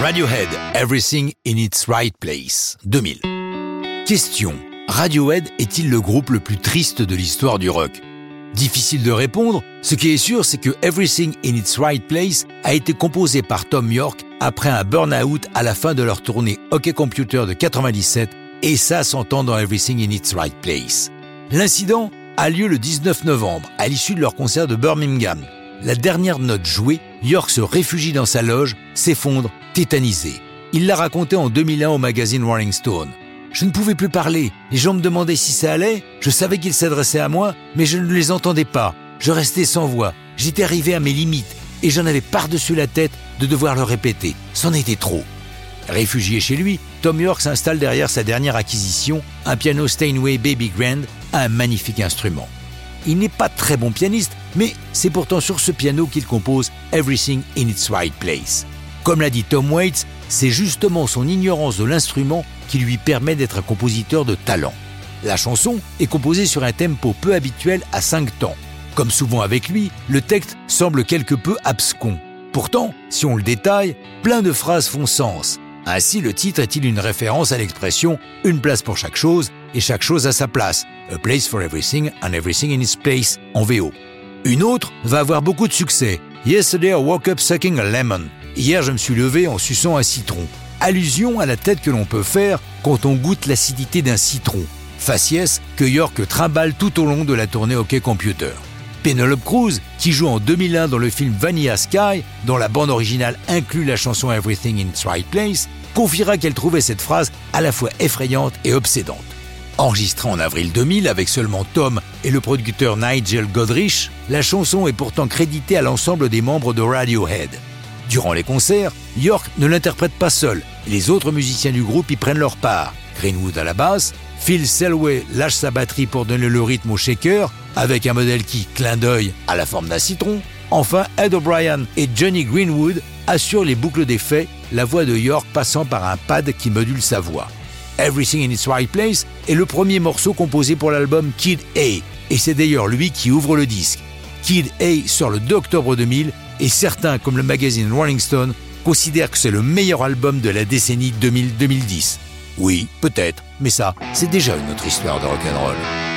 Radiohead, Everything in its Right Place, 2000. Question. Radiohead est-il le groupe le plus triste de l'histoire du rock? Difficile de répondre, ce qui est sûr c'est que Everything in its Right Place a été composé par Tom York après un burn-out à la fin de leur tournée Hockey Computer de 97 et ça s'entend dans Everything in its Right Place. L'incident a lieu le 19 novembre à l'issue de leur concert de Birmingham. La dernière note jouée, York se réfugie dans sa loge, s'effondre tétanisé. Il l'a raconté en 2001 au magazine Rolling Stone. Je ne pouvais plus parler. Les gens me demandaient si ça allait. Je savais qu'ils s'adressaient à moi, mais je ne les entendais pas. Je restais sans voix. J'étais arrivé à mes limites et j'en avais par-dessus la tête de devoir le répéter. C'en était trop. Réfugié chez lui, Tom York s'installe derrière sa dernière acquisition, un piano Steinway Baby Grand, un magnifique instrument. Il n'est pas très bon pianiste, mais c'est pourtant sur ce piano qu'il compose Everything in its Right Place. Comme l'a dit Tom Waits, c'est justement son ignorance de l'instrument qui lui permet d'être un compositeur de talent. La chanson est composée sur un tempo peu habituel à 5 temps. Comme souvent avec lui, le texte semble quelque peu abscon. Pourtant, si on le détaille, plein de phrases font sens. Ainsi, le titre est-il une référence à l'expression une place pour chaque chose et chaque chose à sa place, a place for everything and everything in its place en VO. Une autre va avoir beaucoup de succès, Yesterday I woke up sucking a lemon. Hier, je me suis levé en suçant un citron. Allusion à la tête que l'on peut faire quand on goûte l'acidité d'un citron. Faciès que York trimballe tout au long de la tournée Hockey Computer. Penelope Cruz, qui joue en 2001 dans le film Vanilla Sky, dont la bande originale inclut la chanson Everything in its Right Place, confiera qu'elle trouvait cette phrase à la fois effrayante et obsédante. Enregistrée en avril 2000 avec seulement Tom et le producteur Nigel Godrich, la chanson est pourtant créditée à l'ensemble des membres de Radiohead. Durant les concerts, York ne l'interprète pas seul, les autres musiciens du groupe y prennent leur part. Greenwood à la basse, Phil Selway lâche sa batterie pour donner le rythme au shaker, avec un modèle qui, clin d'œil, à la forme d'un citron. Enfin, Ed O'Brien et Johnny Greenwood assurent les boucles d'effets, la voix de York passant par un pad qui module sa voix. Everything in its Right Place est le premier morceau composé pour l'album Kid A, et c'est d'ailleurs lui qui ouvre le disque. Kid A sort le 2 octobre 2000 et certains, comme le magazine Rolling Stone, considèrent que c'est le meilleur album de la décennie 2000-2010. Oui, peut-être, mais ça, c'est déjà une autre histoire de rock'n'roll.